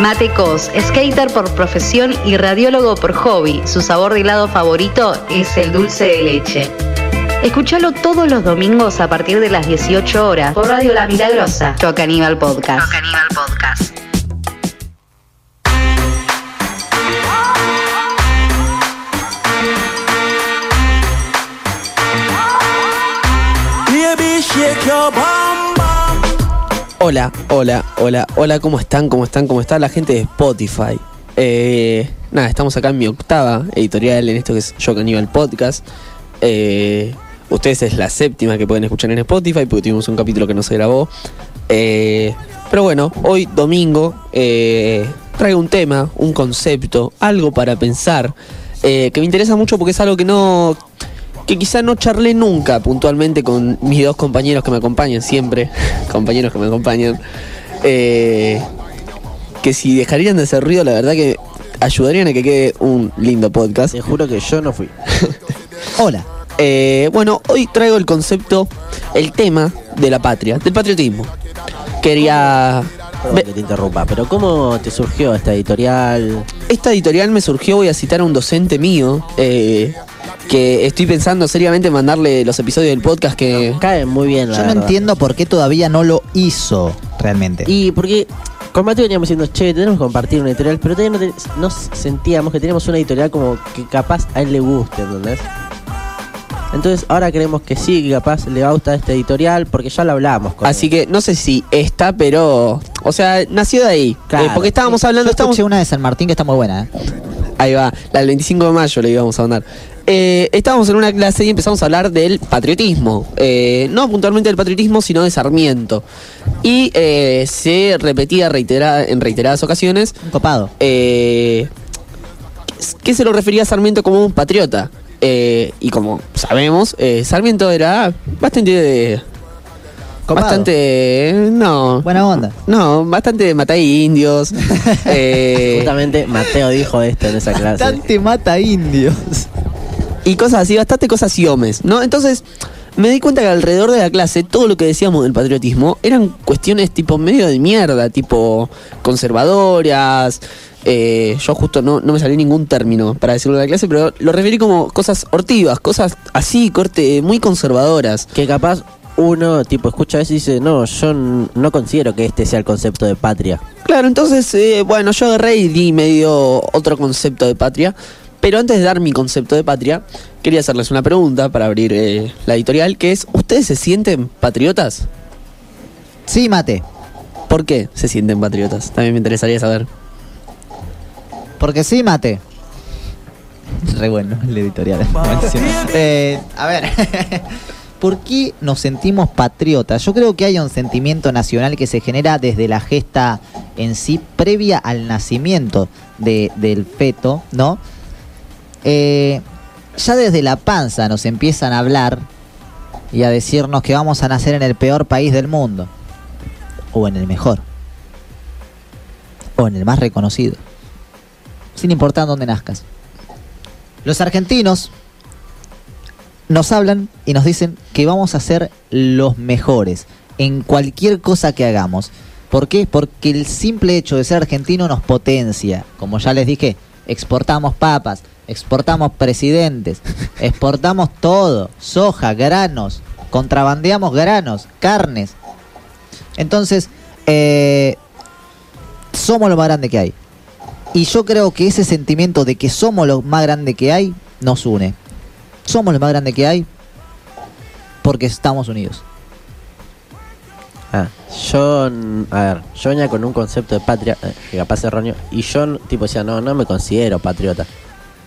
Matecos, skater por profesión y radiólogo por hobby. Su sabor de helado favorito es el dulce de leche. Escúchalo todos los domingos a partir de las 18 horas por Radio La Milagrosa. Choca Aníbal Podcast. Choca Aníbal Podcast. Hola, hola, hola, hola, ¿cómo están? ¿Cómo están? ¿Cómo está la gente de Spotify? Eh, nada, estamos acá en mi octava editorial en esto que es Yo Caníbal Podcast. Eh, ustedes es la séptima que pueden escuchar en Spotify porque tuvimos un capítulo que no se grabó. Eh, pero bueno, hoy domingo eh, traigo un tema, un concepto, algo para pensar eh, que me interesa mucho porque es algo que no que quizá no charlé nunca puntualmente con mis dos compañeros que me acompañan siempre, compañeros que me acompañan, eh, que si dejarían de hacer ruido, la verdad que ayudarían a que quede un lindo podcast. Te juro que yo no fui. Hola. Eh, bueno, hoy traigo el concepto, el tema de la patria, del patriotismo. Quería... Perdón Ve- que te interrumpa, pero ¿cómo te surgió esta editorial? Esta editorial me surgió, voy a citar a un docente mío, eh, que estoy pensando seriamente en mandarle los episodios del podcast que... Cae muy bien, la Yo no verdad. entiendo por qué todavía no lo hizo realmente. Y porque con Mateo veníamos diciendo, che, tenemos que compartir una editorial, pero todavía no, sentíamos que teníamos una editorial como que capaz a él le guste, ¿entendés? Entonces ahora creemos que sí, que capaz le va a gustar esta editorial, porque ya lo hablamos. Con Así él. que no sé si está, pero... O sea, nació de ahí. Claro. Eh, porque estábamos hablando... Yo Estábamos, escuché una de San Martín que está muy buena, ¿eh? Ahí va, la del 25 de mayo le íbamos a mandar. Eh, estábamos en una clase y empezamos a hablar del patriotismo. Eh, no puntualmente del patriotismo, sino de Sarmiento. Y eh, se repetía reitera- en reiteradas ocasiones copado. que se lo refería a Sarmiento como un patriota. Y como sabemos, Sarmiento era bastante de. Copado. Bastante. No. Buena onda. No, bastante mata indios. eh, Justamente Mateo dijo esto en esa clase. Bastante mata indios. y cosas así, bastante cosas yomes, ¿no? Entonces, me di cuenta que alrededor de la clase, todo lo que decíamos del patriotismo eran cuestiones tipo medio de mierda, tipo conservadoras. eh, yo justo no, no me salió ningún término para decirlo en la clase, pero lo referí como cosas hortivas, cosas así, corte, muy conservadoras. Que capaz uno, tipo, escucha eso y dice, no, yo no considero que este sea el concepto de patria. Claro, entonces, eh, bueno, yo agarré y di medio otro concepto de patria. Pero antes de dar mi concepto de patria, quería hacerles una pregunta para abrir eh, la editorial, que es, ¿ustedes se sienten patriotas? Sí, mate. ¿Por qué se sienten patriotas? También me interesaría saber. Porque sí, mate. Re bueno el editorial. Eh, a ver. ¿Por qué nos sentimos patriotas? Yo creo que hay un sentimiento nacional que se genera desde la gesta en sí, previa al nacimiento de- del feto, ¿no? Eh, ya desde la panza nos empiezan a hablar y a decirnos que vamos a nacer en el peor país del mundo. O en el mejor. O en el más reconocido. Sin importar dónde nazcas. Los argentinos nos hablan y nos dicen que vamos a ser los mejores en cualquier cosa que hagamos. ¿Por qué? Porque el simple hecho de ser argentino nos potencia. Como ya les dije, exportamos papas, exportamos presidentes, exportamos todo, soja, granos, contrabandeamos granos, carnes. Entonces, eh, somos lo más grande que hay. Y yo creo que ese sentimiento de que somos lo más grande que hay nos une. Somos lo más grande que hay porque estamos unidos. Ah, yo, a ver, yo venía con un concepto de patria, eh, que capaz erróneo, y yo, tipo, decía, no, no me considero patriota.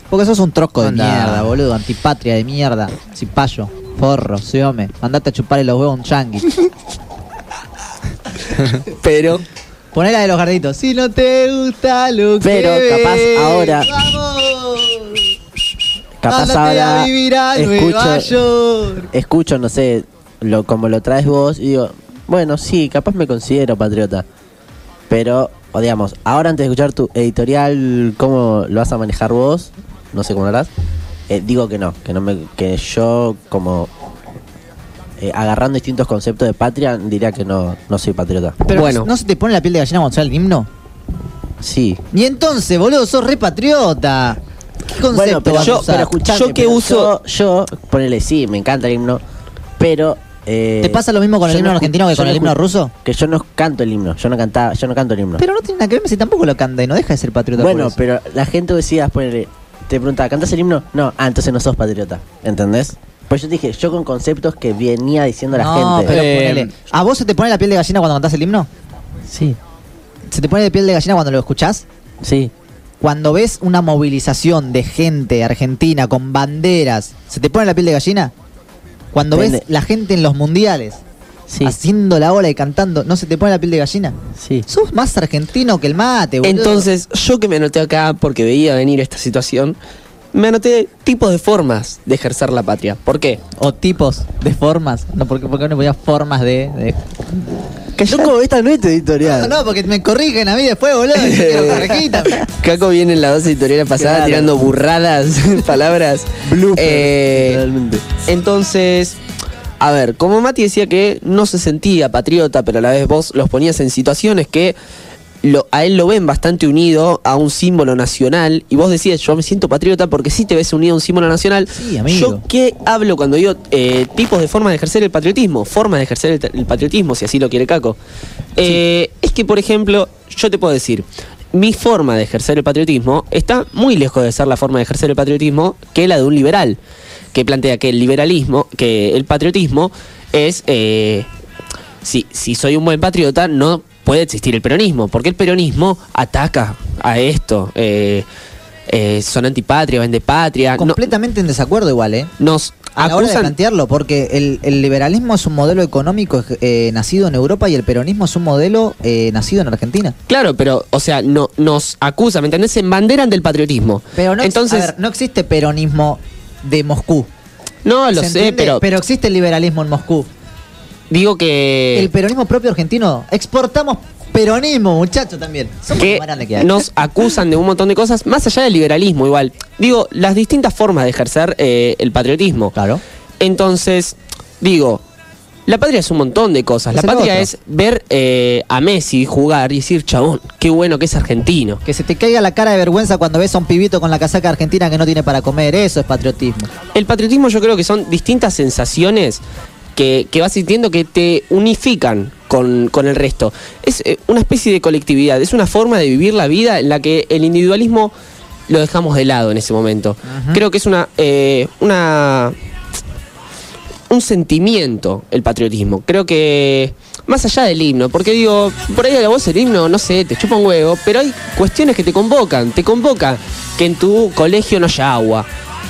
Porque sos un troco de Anda. mierda, boludo, antipatria de mierda, cipayo, forro, siome, andate a chuparle los huevos a un changui. Pero, Poné la de los garditos. Si no te gusta lo que Pero capaz ves, ahora- ¡Vamos! Capaz ahora a vivir a Nueva escucho, York. escucho, no sé, lo, como lo traes vos, y digo, bueno, sí, capaz me considero patriota. Pero, o digamos, ahora antes de escuchar tu editorial, cómo lo vas a manejar vos, no sé cómo lo harás, eh, digo que no, que no me, que yo como eh, agarrando distintos conceptos de patria, diría que no, no soy patriota. Pero Bueno. ¿no se te pone la piel de gallina cuando sale el himno? Sí. Y entonces, boludo, sos re patriota. ¿Qué concepto Bueno, pero vas a yo, usar? pero escuchame, Yo que pero uso- Yo, yo, ponele, sí, me encanta el himno, pero... eh, ¿Te pasa lo mismo con el yo himno no argentino que yo con no el himno ruso? Que yo no canto el himno, yo no cantaba, yo no canto el himno. Pero no tiene nada que ver, si tampoco lo canta y no deja de ser patriota. bueno, pero la gente decía, ponele, te preguntaba, ¿cantas el himno? No, ah, entonces no sos patriota, ¿entendés? Pues yo te dije, yo con conceptos que venía diciendo la no, gente. pero Eh, ponele. ¿A vos se te pone la piel de gallina cuando cantás el himno? Sí, ¿Se te pone de piel de gallina cuando lo escuchás? sí. Cuando ves una movilización de gente argentina con banderas, ¿se te pone la piel de gallina? Cuando ves la gente en los mundiales Sí, haciendo la ola y cantando, ¿no se te pone la piel de gallina? sí. Sos más argentino que el mate, boludo. Entonces, yo que me anoté acá porque veía venir esta situación, me anoté tipos de formas de ejercer la patria. ¿Por qué? O tipos de formas. No, porque, porque no ponía formas de. de- Loco, esta no es tu editorial. No, no, porque me corrigen a mí después, boludo. Caco viene en las dos editoriales pasadas Claro. tirando burradas, palabras. Blooper, Eh, entonces, a ver, como Mati decía que no se sentía patriota, pero a la vez vos los ponías en situaciones que lo- a él lo ven bastante unido a un símbolo nacional y vos decías, yo me siento patriota porque sí te ves unido a un símbolo nacional. Sí, amigo. Yo qué hablo cuando digo eh, tipos de formas de ejercer el patriotismo, formas de ejercer el, el patriotismo, si así lo quiere Caco. Eh, Es que, por ejemplo, yo te puedo decir, mi forma de ejercer el patriotismo está muy lejos de ser la forma de ejercer el patriotismo que la de un liberal, que plantea que el liberalismo, que el patriotismo es, eh, si, si soy un buen patriota, no puede existir el peronismo, porque el peronismo ataca a esto, eh, eh, son antipatria, vende patria, no- Completamente en desacuerdo, igual, ¿eh? nos A la hora de plantearlo, porque el, el liberalismo es un modelo económico eh, nacido en Europa y el peronismo es un modelo eh, nacido en Argentina. Claro, pero, o sea, no, nos acusan, ¿me entendés? Se embanderan del patriotismo. Pero no, Entonces, a ver, no existe peronismo de Moscú. no lo ¿Se sé, entiende? pero, existe el liberalismo en Moscú. Digo que, el peronismo propio argentino. Exportamos peronismo, muchacho, también. Somos que que hay. nos acusan de un montón de cosas, más allá del liberalismo igual. Digo, las distintas formas de ejercer eh, el patriotismo. Claro. Entonces, digo, la patria es un montón de cosas. La Es patria otro. es ver eh, a Messi jugar y decir, chabón, qué bueno que es argentino. Que se te caiga la cara de vergüenza cuando ves a un pibito con la casaca argentina que no tiene para comer. Eso es patriotismo. El patriotismo yo creo que son distintas sensaciones que, que vas sintiendo que te unifican con, con el resto. Es eh, una especie de colectividad, es una forma de vivir la vida en la que el individualismo lo dejamos de lado en ese momento. Creo que es una, eh, una un sentimiento el patriotismo. Creo que más allá del himno, porque digo, por ahí a la voz el himno, no sé, te chupa un huevo, pero hay cuestiones que te convocan. Te convoca que en tu colegio no haya agua.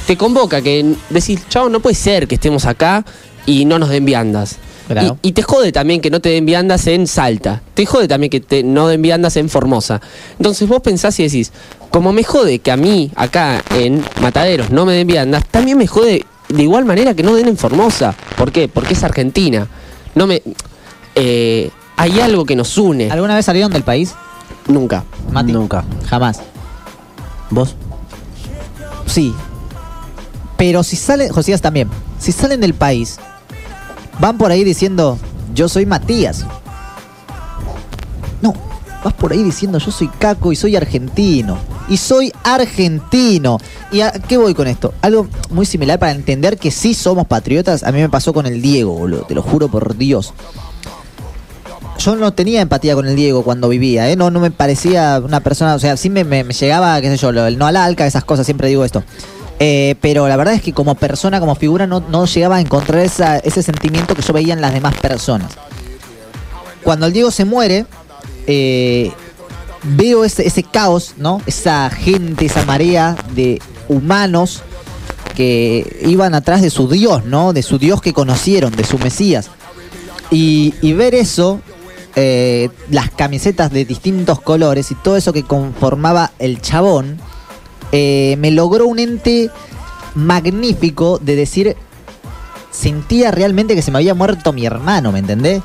Te convoca que decís, chavo, no puede ser que estemos acá y no nos den viandas. Claro. Y, y te jode también que no te den viandas en Salta. Te jode también que te, no den viandas en Formosa. Entonces vos pensás y decís, como me jode que a mí acá en Mataderos no me den viandas, también me jode de igual manera que no den en Formosa. ¿Por qué? Porque es Argentina. No me... eh, hay algo que nos une. ¿Alguna vez salieron del país? Nunca. Mati? Nunca. Jamás. ¿Vos? Sí. Pero si salen, Josías también, si salen del país, van por ahí diciendo, yo soy Matías. No, vas por ahí diciendo, yo soy Caco y soy argentino. Y soy argentino. ¿Y a qué voy con esto? Algo muy similar para entender que sí somos patriotas. A mí me pasó con el Diego, boludo. Te lo juro por Dios. Yo no tenía empatía con el Diego cuando vivía, ¿eh? No, no me parecía una persona, o sea, sí me, me- me llegaba, qué sé yo, el no al alca, esas cosas, siempre digo esto. Eh, pero la verdad es que como persona, como figura, no, llegaba a encontrar ese sentimiento que yo veía en las demás personas. Cuando el Diego se muere, eh, veo ese, caos, ¿no? Esa gente, esa marea de humanos que iban atrás de su Dios, ¿no? De su Dios que conocieron, de su Mesías. Y, y ver eso, eh, las camisetas de distintos colores y todo eso que conformaba el chabón, eh, me logró un ente magnífico de decir, sentía realmente que se me había muerto mi hermano, ¿me entendés?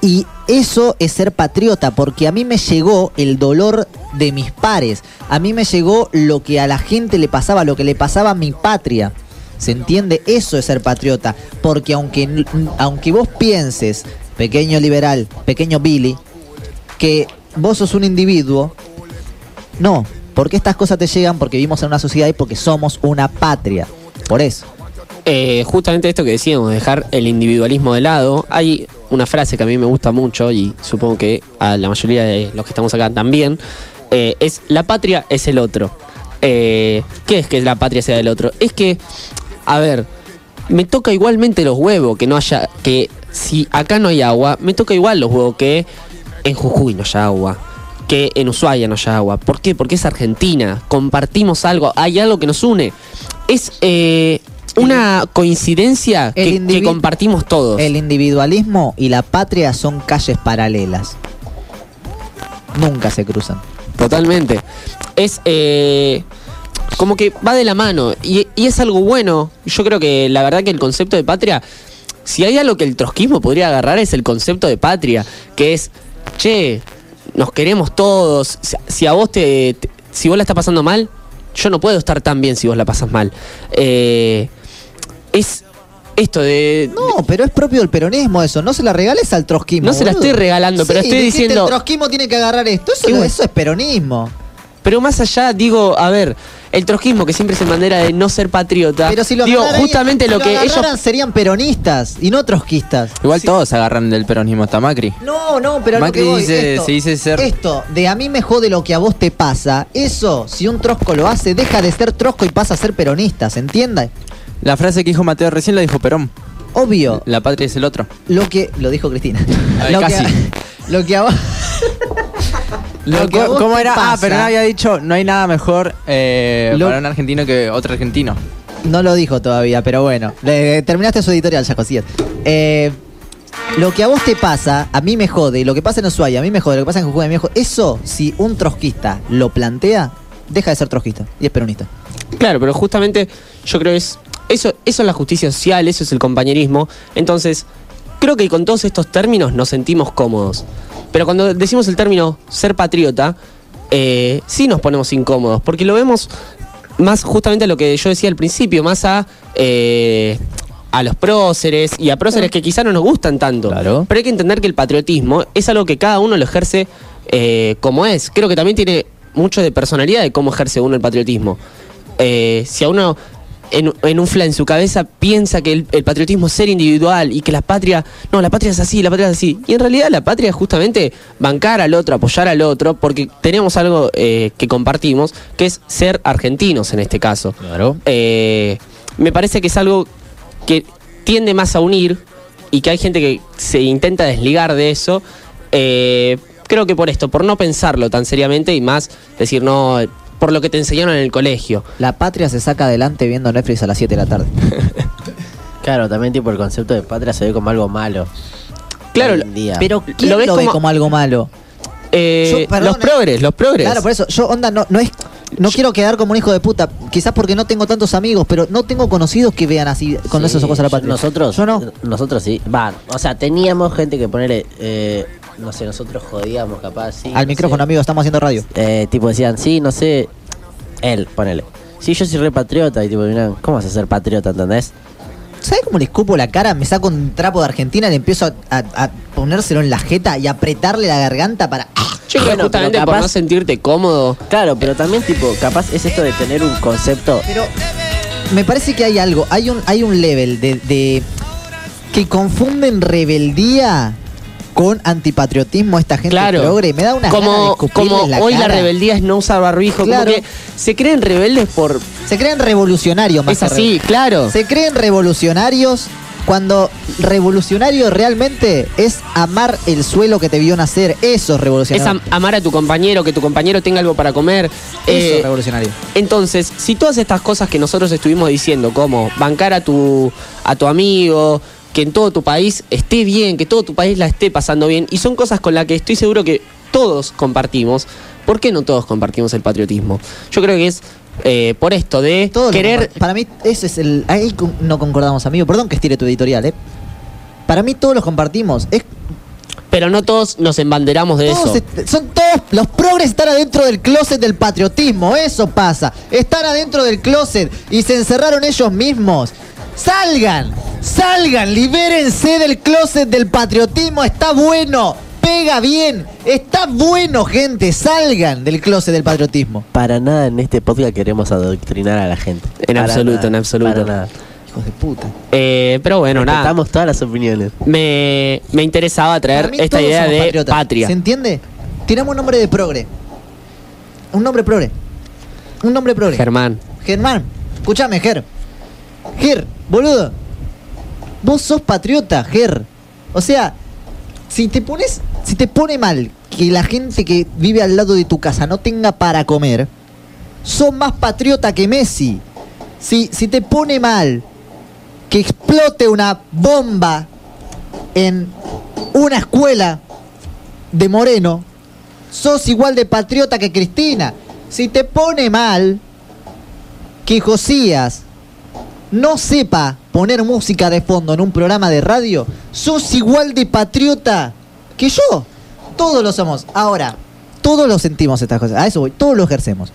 Y eso es ser patriota, porque a mí me llegó el dolor de mis pares, a mí me llegó lo que a la gente le pasaba, lo que le pasaba a mi patria. ¿Se entiende? Eso es ser patriota, porque aunque, aunque vos pienses, pequeño liberal, pequeño Billy, que vos sos un individuo. No, porque estas cosas te llegan porque vivimos en una sociedad y porque somos una patria. Por eso. Eh, justamente esto que decíamos, dejar el individualismo de lado. Hay una frase que a mí me gusta mucho y supongo que a la mayoría de los que estamos acá también. eh, es la patria es el otro. Eh, ¿Qué es que la patria sea del otro? Es que, a ver, me toca igualmente los huevos que no haya, que si acá no hay agua, me toca igual los huevos que en Jujuy no haya agua, que en Ushuaia no haya agua. ¿Por qué? Porque es Argentina, compartimos algo, hay algo que nos une. Es eh, una coincidencia que, compartimos todos. El individualismo y la patria son calles paralelas. Nunca se cruzan. Totalmente. Es eh, como que va de la mano y, y es algo bueno. Yo creo que la verdad que el concepto de patria, si hay algo que el trotskismo podría agarrar es el concepto de patria, que es, che, nos queremos todos. Si, a vos te, te- si vos la estás pasando mal, yo no puedo estar tan bien si vos la pasas mal. Eh, es esto de, No, pero es propio del peronismo eso. No se la regales al trotskismo. No se la estoy regalando, pero estoy diciendo- El trotskismo tiene que agarrar esto. Eso, eso es peronismo. Pero más allá, digo, a ver, el trotskismo que siempre se bandera de no ser patriota. Pero si lo digo, justamente si lo que ellos. serían peronistas y no trotskistas. Igual Sí. todos agarran del peronismo hasta Macri. No, no, pero lo Macri que voy, dice- esto, se dice ser- Esto, de a mí me jode lo que a vos te pasa, eso, si un trosco lo hace, deja de ser trosco y pasa a ser peronista, ¿se entiende? La frase que dijo Mateo recién la dijo Perón. Obvio, La patria es el otro. lo que... Lo dijo Cristina. Ay, lo, casi. Que, lo que a vos... Lo que ¿Cómo te era? Ah, pero no había dicho, no hay nada mejor eh, Lo- para un argentino que otro argentino. No lo dijo todavía, pero bueno. Le- terminaste su editorial, ya Josías. Eh, lo que a vos te pasa, a mí me jode. Lo que pasa en Ushuaia, a mí me jode. Lo que pasa en Jujuy, a mí me jode. Eso, si un trotskista lo plantea, deja de ser trotskista y es peronista. Claro, pero justamente yo creo que es. Eso, eso es la justicia social, eso es el compañerismo. Entonces, creo que con todos estos términos nos sentimos cómodos. Pero cuando decimos el término ser patriota, eh, sí nos ponemos incómodos, porque lo vemos más justamente a lo que yo decía al principio, más a. eh, a los próceres y a próceres que quizá no nos gustan tanto. Claro. Pero hay que entender que el patriotismo es algo que cada uno lo ejerce eh, como es. Creo que también tiene mucho de personalidad de cómo ejerce uno el patriotismo. Eh, si a uno en, en un fla en su cabeza piensa que el, el patriotismo es ser individual y que la patria, no, la patria es así, la patria es así. Y en realidad la patria es justamente bancar al otro, apoyar al otro, porque tenemos algo eh, que compartimos, que es ser argentinos en este caso. Claro. Eh, me parece que es algo que tiende más a unir y que hay gente que se intenta desligar de eso. Eh, creo que por esto, por no pensarlo tan seriamente y más decir, no, por lo que te enseñaron en el colegio. La patria se saca adelante viendo Netflix a las 7 de la tarde. Claro, también tipo el concepto de patria se ve como algo malo. Claro, día. Pero ¿quién Lo ve como- algo malo? eh, Yo, perdón, los eh. progres, los progres. Claro, por eso, yo, onda, no, no es. No quiero quedar como un hijo de puta, quizás porque no tengo tantos amigos, pero no tengo conocidos que vean así con Sí, esos ojos a la patria. Nosotros, Yo no. Nosotros sí. Va, o sea, teníamos gente que ponerle. Eh, no sé, nosotros jodíamos capaz. Sí, Al no micrófono, sé. amigo, estamos haciendo radio. Eh, tipo decían, sí, no sé. Él, ponele. Sí, yo soy re patriota. Y tipo, miran, ¿cómo vas a ser patriota, entendés? ¿Sabes cómo le escupo la cara? Me saco un trapo de Argentina, le empiezo a, a- a ponérselo en la jeta y apretarle la garganta para. Yo creo Bueno, justamente pero por capaz- no sentirte cómodo. Claro, pero también, tipo, capaz es esto de tener un concepto. Pero me parece que hay algo, hay un, hay un level de, de- que confunden rebeldía con antipatriotismo esta gente Claro. progre. Me da una de como, como la hoy la rebeldía es no usar barbijo. Claro. Como que se creen rebeldes por. Se creen revolucionarios más Es así, claro. Se creen revolucionarios cuando revolucionario realmente es amar el suelo que te vio nacer. Eso es Es revolucionario. am- amar a tu compañero, que tu compañero tenga algo para comer. Eso Eh, es revolucionario. Entonces, si todas estas cosas que nosotros estuvimos diciendo, como bancar a tu, a tu amigo, que en todo tu país esté bien, que todo tu país la esté pasando bien, y son cosas con las que estoy seguro que todos compartimos, ¿por qué no todos compartimos el patriotismo? Yo creo que es eh, por esto de Todo querer... para mí, ese es el. Ahí no concordamos, amigo. Perdón que estire tu editorial, ¿eh? Para mí, todos los compartimos. Es, Pero no todos nos embanderamos de todos eso. son todos. Los progres están adentro del closet del patriotismo. Eso pasa. Están adentro del closet y se encerraron ellos mismos. ¡Salgan! ¡Salgan! ¡Libérense del closet del patriotismo! ¡Está bueno! pega bien. Está bueno, gente. Salgan del closet del patriotismo. Para nada en este podcast queremos adoctrinar a la gente. En Para absoluto, nada, en absoluto. Para nada. Hijos de puta. Eh, pero bueno, nada. Todas las opiniones. Me, me interesaba traer esta idea de patriotas. patria. ¿Se entiende? Tiramos un nombre de progre. Un nombre progre. Un nombre progre. Germán. Germán, escúchame, Ger. Ger, boludo. Vos sos patriota, Ger. O sea, si te pones, si te pone mal que la gente que vive al lado de tu casa no tenga para comer, sos más patriota que Messi. Si, si te pone mal que explote una bomba en una escuela de Moreno, sos igual de patriota que Cristina. Si te pone mal que Josías no sepa poner música de fondo en un programa de radio, sos igual de patriota que yo. Todos lo somos. Ahora, todos lo sentimos estas cosas. A eso voy, todos lo ejercemos.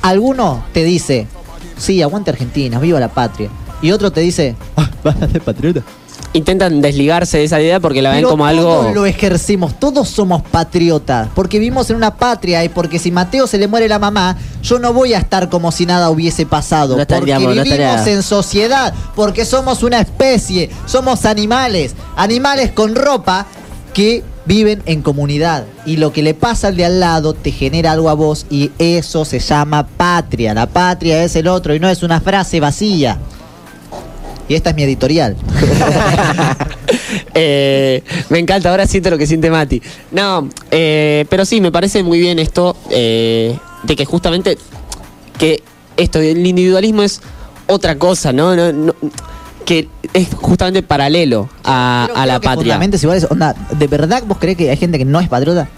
Alguno te dice, sí, aguante Argentina, viva la patria. Y otro te dice, ah, vas a ser patriota. Intentan desligarse de esa idea porque la ven como algo. todos lo ejercemos, todos somos patriotas, porque vivimos en una patria y porque si Mateo se le muere la mamá, yo no voy a estar como si nada hubiese pasado, No estaríamos, porque no vivimos estaría- en sociedad, porque somos una especie, somos animales, animales con ropa que viven en comunidad y lo que le pasa al de al lado te genera algo a vos y eso se llama patria. La patria es el otro y no es una frase vacía. Y esta es mi editorial. Eh, me encanta, ahora siento lo que siente Mati. No, eh, pero sí, me parece muy bien esto eh, de que justamente que esto del individualismo es otra cosa, ¿no? No- no- que es justamente paralelo a, Creo- a la creo que patria. fundamentos iguales. Onda, ¿de verdad vos crees que hay gente que no es patriota?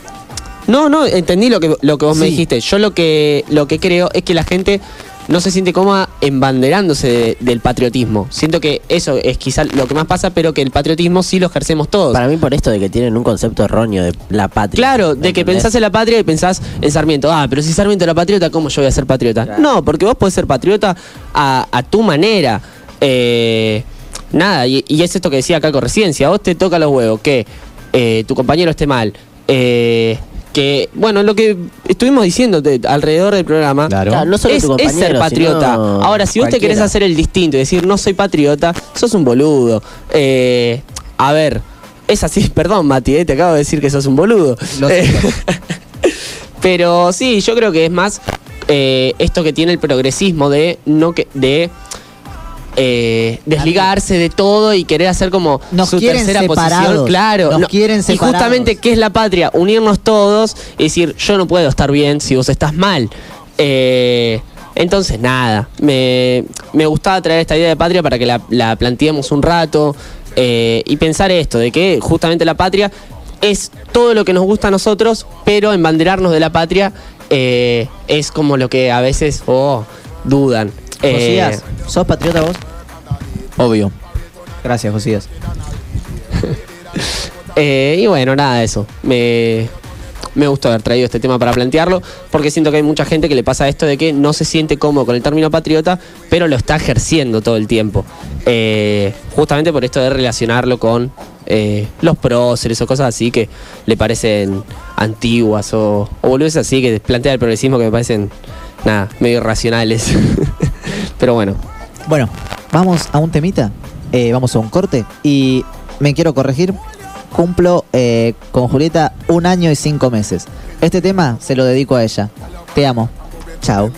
No, no, entendí lo que, lo que vos me dijiste. Yo lo que, lo que creo es que la gente no se siente cómoda embanderándose de- del patriotismo. Siento que eso es quizá lo que más pasa, pero que el patriotismo sí lo ejercemos todos. Para mí por esto de que tienen un concepto erróneo de la patria. Claro, de que ¿entendés? pensás en la patria y pensás en Sarmiento. Ah, pero si Sarmiento era patriota, ¿cómo yo voy a ser patriota? Claro. No, porque vos podés ser patriota a, a tu manera. Eh, nada, y, y es esto que decía Caco recién. Si a vos te toca los huevos que eh, tu compañero esté mal, eh, que, bueno, lo que estuvimos diciendo de- alrededor del programa, Claro, no solo es, tu es ser patriota. Ahora, si vos te cualquiera. querés hacer el distinto y decir no soy patriota, sos un boludo. Eh, a ver, es así, perdón, Mati, eh, te acabo de decir que sos un boludo. Lo Eh, pero sí, yo creo que es más eh, esto que tiene el progresismo de no que de eh, desligarse de todo y querer hacer como Nos su quieren tercera posición, claro. nos quieren y justamente qué es la patria, unirnos todos y decir yo no puedo estar bien si vos estás mal. Eh, entonces nada, me, me gustaba traer esta idea de patria para que la, la planteemos un rato eh, y pensar esto, de que justamente la patria es todo lo que nos gusta a nosotros, pero embanderarnos de la patria eh, es como lo que a veces oh, dudan. Eh, Josías, ¿sos patriota vos? Obvio. Gracias, Josías. Eh, y bueno, nada de eso. Me, me gustó haber traído este tema para plantearlo, porque siento que hay mucha gente que le pasa esto de que no se siente cómodo con el término patriota, pero lo está ejerciendo todo el tiempo. Eh, justamente por esto de relacionarlo con eh, los próceres o cosas así que le parecen antiguas o, o así que plantea el progresismo que me parecen, nada, medio irracionales. pero bueno, Bueno, vamos a un temita. Eh, vamos a un corte. Y me quiero corregir. Cumplo eh, con Julieta un año y cinco meses. Este tema se lo dedico a ella. Te amo. Chao.